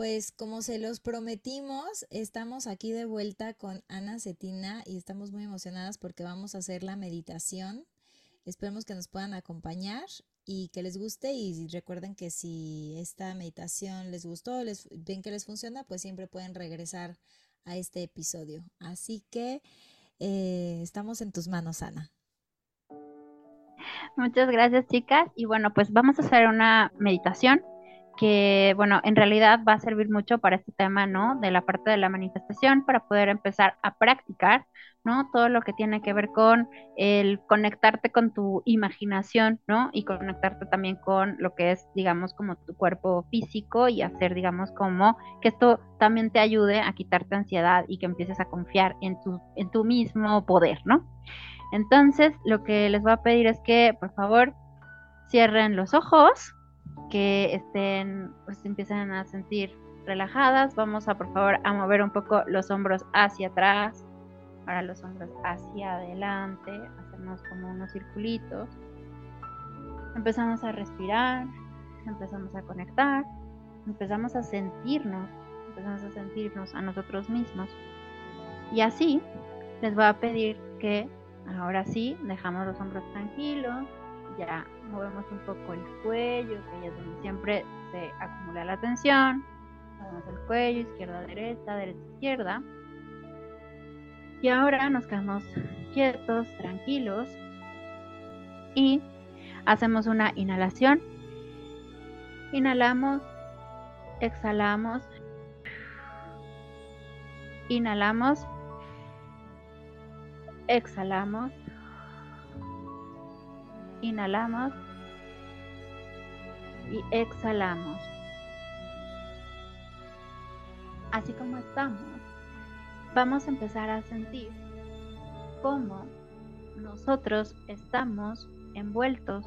Pues como se los prometimos, estamos aquí de vuelta con Ana Cetina y estamos muy emocionadas porque vamos a hacer la meditación. Esperemos que nos puedan acompañar y que les guste y recuerden que si esta meditación les gustó, les ven que les funciona, pues siempre pueden regresar a este episodio. Así que eh, estamos en tus manos, Ana. Muchas gracias, chicas. Y bueno, pues vamos a hacer una meditación que, bueno, en realidad va a servir mucho para este tema, ¿no? De la parte de la manifestación, para poder empezar a practicar, ¿no? Todo lo que tiene que ver con el conectarte con tu imaginación, ¿no? Y conectarte también con lo que es, digamos, como tu cuerpo físico y hacer, digamos, como que esto también te ayude a quitarte ansiedad y que empieces a confiar en tu, en tu mismo poder, ¿no? Entonces, lo que les voy a pedir es que, por favor, cierren los ojos que estén, pues empiezan a sentir relajadas. Vamos a, por favor, a mover un poco los hombros hacia atrás, ahora los hombros hacia adelante, hacemos como unos circulitos. Empezamos a respirar, empezamos a conectar, empezamos a sentirnos, empezamos a sentirnos a nosotros mismos. Y así les voy a pedir que ahora sí dejamos los hombros tranquilos, ya movemos un poco el cuello, que es donde siempre se acumula la tensión. Movemos el cuello, izquierda, derecha, derecha, izquierda. Y ahora nos quedamos quietos, tranquilos. Y hacemos una inhalación. Inhalamos, exhalamos. Inhalamos, exhalamos. Inhalamos y exhalamos. Así como estamos, vamos a empezar a sentir cómo nosotros estamos envueltos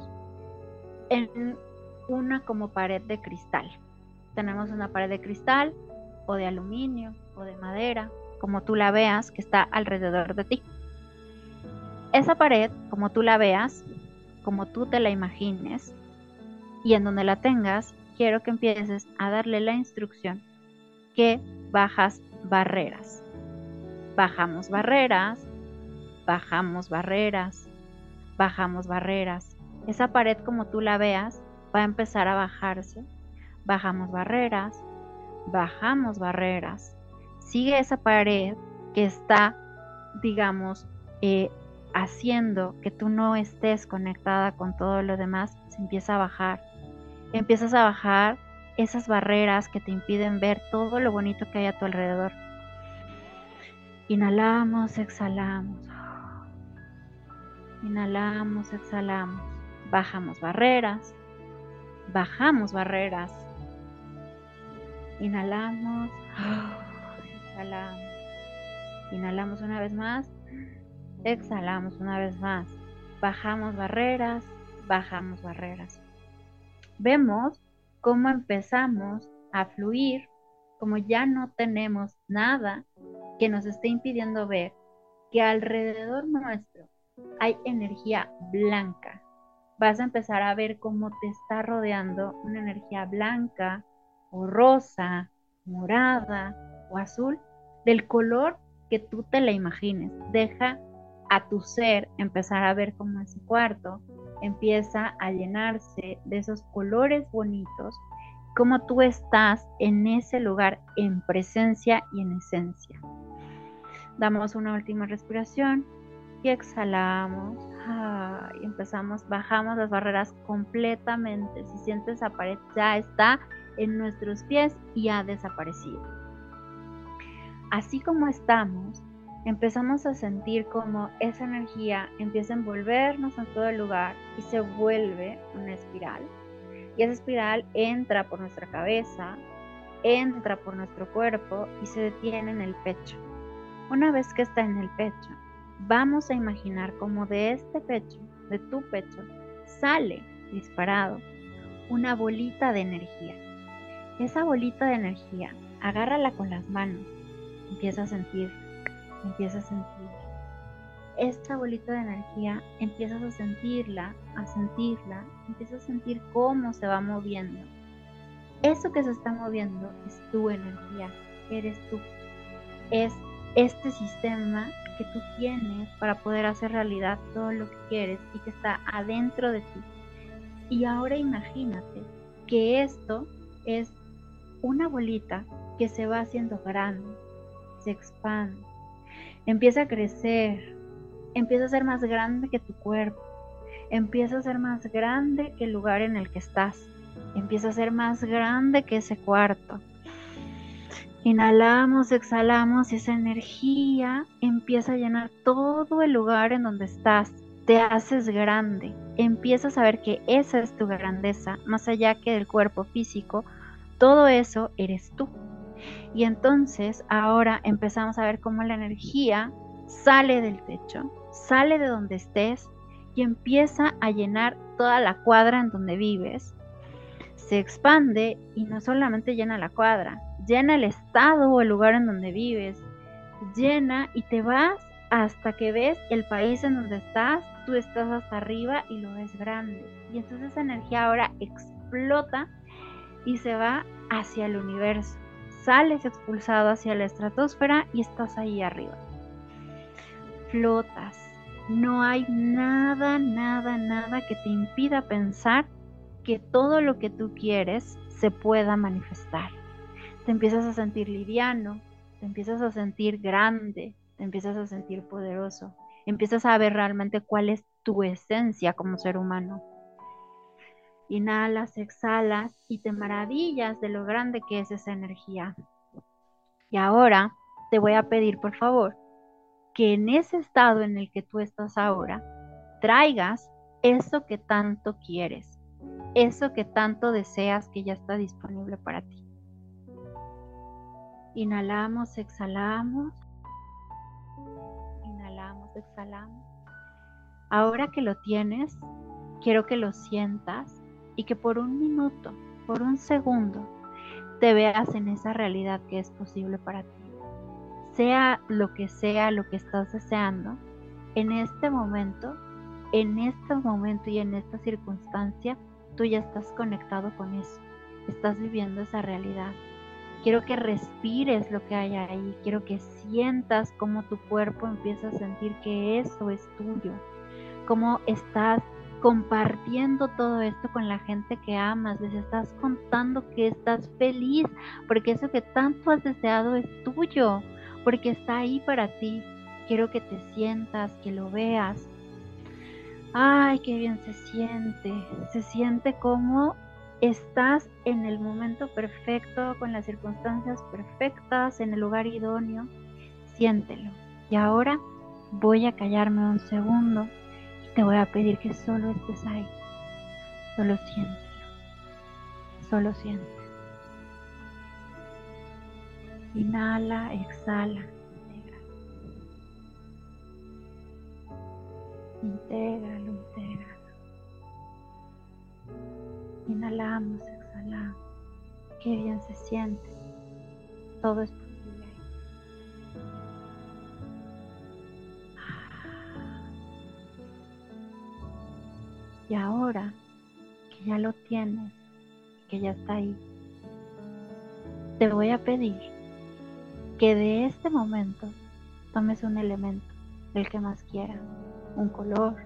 en una como pared de cristal. Tenemos una pared de cristal o de aluminio o de madera, como tú la veas, que está alrededor de ti. Esa pared, como tú la veas, como tú te la imagines y en donde la tengas, quiero que empieces a darle la instrucción que bajas barreras. Bajamos barreras, bajamos barreras, bajamos barreras. Esa pared como tú la veas va a empezar a bajarse. Bajamos barreras, bajamos barreras. Sigue esa pared que está, digamos, eh, haciendo que tú no estés conectada con todo lo demás, se empieza a bajar. Empiezas a bajar esas barreras que te impiden ver todo lo bonito que hay a tu alrededor. Inhalamos, exhalamos. Inhalamos, exhalamos. Bajamos barreras. Bajamos barreras. Inhalamos. Exhalamos. Inhalamos una vez más. Exhalamos una vez más. Bajamos barreras, bajamos barreras. Vemos cómo empezamos a fluir, como ya no tenemos nada que nos esté impidiendo ver que alrededor nuestro hay energía blanca. Vas a empezar a ver cómo te está rodeando una energía blanca o rosa, morada o azul, del color que tú te la imagines. Deja a tu ser empezar a ver cómo ese cuarto empieza a llenarse de esos colores bonitos, como tú estás en ese lugar en presencia y en esencia. Damos una última respiración y exhalamos. y empezamos, bajamos las barreras completamente. Si sientes esa pared, ya está en nuestros pies y ha desaparecido. Así como estamos, empezamos a sentir como esa energía empieza a envolvernos en todo el lugar y se vuelve una espiral. Y esa espiral entra por nuestra cabeza, entra por nuestro cuerpo y se detiene en el pecho. Una vez que está en el pecho, vamos a imaginar como de este pecho, de tu pecho, sale disparado una bolita de energía. Esa bolita de energía, agárrala con las manos, empieza a sentir empiezas a sentir esta bolita de energía, empiezas a sentirla, a sentirla, empiezas a sentir cómo se va moviendo. eso que se está moviendo es tu energía, eres tú. Es este sistema que tú tienes para poder hacer realidad todo lo que quieres y que está adentro de ti. Y ahora imagínate que esto es una bolita que se va haciendo grande, se expande, empieza a crecer, empieza a ser más grande que tu cuerpo, empieza a ser más grande que el lugar en el que estás, empieza a ser más grande que ese cuarto. Inhalamos, exhalamos y esa energía empieza a llenar todo el lugar en donde estás. Te haces grande, empiezas a ver que esa es tu grandeza, más allá que del cuerpo físico, todo eso eres tú. Y entonces ahora empezamos a ver cómo la energía sale del techo, sale de donde estés y empieza a llenar toda la cuadra en donde vives. Se expande y no solamente llena la cuadra, llena el estado o el lugar en donde vives, llena y te vas hasta que ves el país en donde estás, tú estás hasta arriba y lo ves grande. Y entonces esa energía ahora explota y se va hacia el universo. Sales expulsado hacia la estratosfera y estás ahí arriba. Flotas. No hay nada, nada, nada que te impida pensar que todo lo que tú quieres se pueda manifestar. Te empiezas a sentir liviano, te empiezas a sentir grande, te empiezas a sentir poderoso, empiezas a ver realmente cuál es tu esencia como ser humano Inhalas, exhalas y te maravillas de lo grande que es esa energía. Y ahora te voy a pedir, por favor, que en ese estado en el que tú estás ahora, traigas eso que tanto quieres, eso que tanto deseas que ya está disponible para ti. Inhalamos, exhalamos. Inhalamos, exhalamos. Ahora que lo tienes, quiero que lo sientas y que por un minuto, por un segundo, te veas en esa realidad que es posible para ti. Sea lo que sea lo que estás deseando, en este momento, en este momento y en esta circunstancia, tú ya estás conectado con eso, estás viviendo esa realidad. Quiero que respires lo que hay ahí, quiero que sientas cómo tu cuerpo empieza a sentir que eso es tuyo, cómo estás compartiendo todo esto con la gente que amas, les estás contando que estás feliz, porque eso que tanto has deseado es tuyo, porque está ahí para ti. Quiero que te sientas, que lo veas. Ay, qué bien se siente. Se siente como estás en el momento perfecto, con las circunstancias perfectas, en el lugar idóneo. Siéntelo. Y ahora voy a callarme un segundo te voy a pedir que solo estés ahí. Solo siente. Solo siente. Inhala, exhala. Intégralo, intégralo. Inhalamos, exhalamos. Qué bien se siente. Todo es Y ahora que ya lo tienes, que ya está ahí, te voy a pedir que de este momento tomes un elemento, el que más quieras, un color,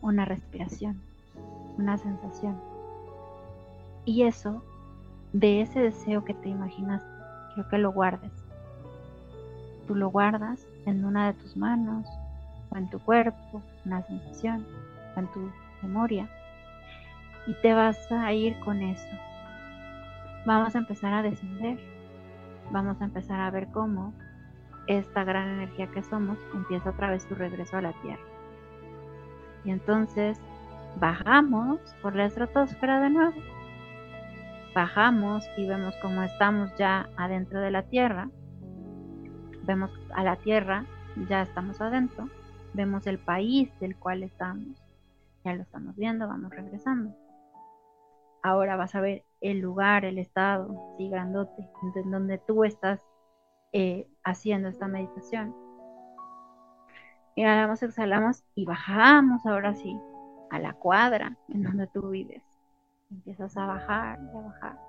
una respiración, una sensación. Y eso, de ese deseo que te imaginaste, quiero que lo guardes. Tú lo guardas en una de tus manos o en tu cuerpo, una sensación en tu memoria y te vas a ir con eso. Vamos a empezar a descender, vamos a empezar a ver cómo esta gran energía que somos empieza otra vez su regreso a la Tierra. Y entonces bajamos por la estratosfera de nuevo. Bajamos y vemos cómo estamos ya adentro de la Tierra. Vemos a la Tierra, ya estamos adentro. Vemos el país del cual estamos ya lo estamos viendo, vamos regresando. Ahora vas a ver el lugar, el estado, sí, grandote, en donde tú estás eh, haciendo esta meditación. Inhalamos, exhalamos y bajamos ahora sí a la cuadra en donde tú vives. Empiezas a bajar y a bajar.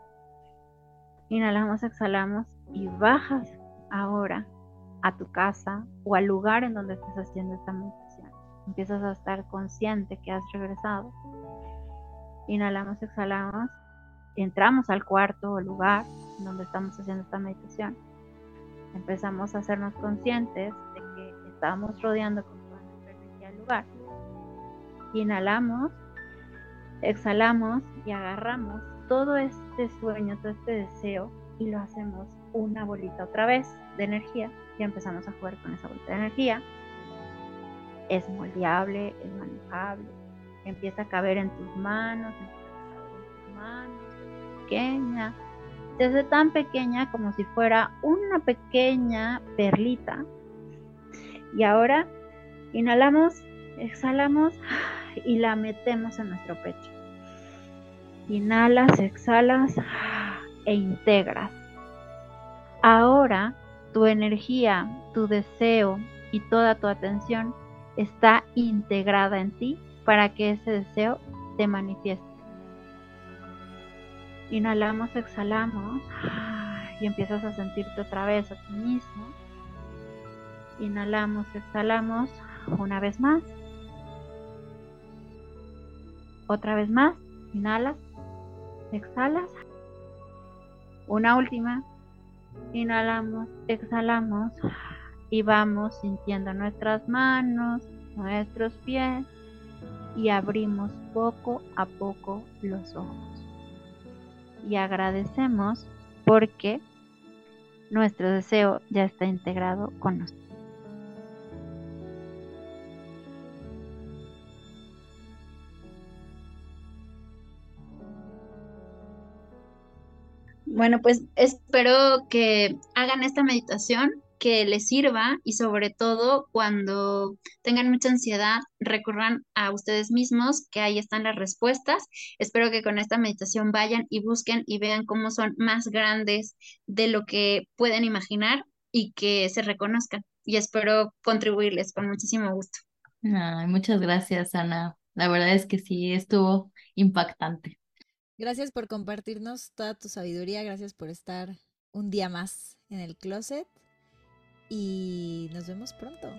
Inhalamos, exhalamos y bajas ahora a tu casa o al lugar en donde estés haciendo esta meditación. Empiezas a estar consciente que has regresado. Inhalamos, exhalamos, entramos al cuarto o lugar donde estamos haciendo esta meditación. Empezamos a hacernos conscientes de que estamos rodeando con toda nuestra energía el lugar. Inhalamos, exhalamos y agarramos todo este sueño, todo este deseo y lo hacemos una bolita otra vez de energía y empezamos a jugar con esa bolita de energía. Es moldeable, es manejable, empieza a caber en tus manos, empieza a caber en tus manos, pequeña, desde tan pequeña como si fuera una pequeña perlita. Y ahora inhalamos, exhalamos y la metemos en nuestro pecho. Inhalas, exhalas e integras. Ahora tu energía, tu deseo y toda tu atención está integrada en ti para que ese deseo te manifieste. Inhalamos, exhalamos y empiezas a sentirte otra vez a ti mismo. Inhalamos, exhalamos una vez más. Otra vez más. Inhalas, exhalas. Una última. Inhalamos, exhalamos y vamos sintiendo nuestras manos, nuestros pies y abrimos poco a poco los ojos. Y agradecemos porque nuestro deseo ya está integrado con nosotros. Bueno, pues espero que hagan esta meditación, que les sirva y sobre todo cuando tengan mucha ansiedad, recurran a ustedes mismos, que ahí están las respuestas. Espero que con esta meditación vayan y busquen y vean cómo son más grandes de lo que pueden imaginar y que se reconozcan. Y espero contribuirles con muchísimo gusto. muchas gracias, Ana. La verdad es que sí, estuvo impactante. Gracias por compartirnos toda tu sabiduría, gracias por estar un día más en el closet y nos vemos pronto.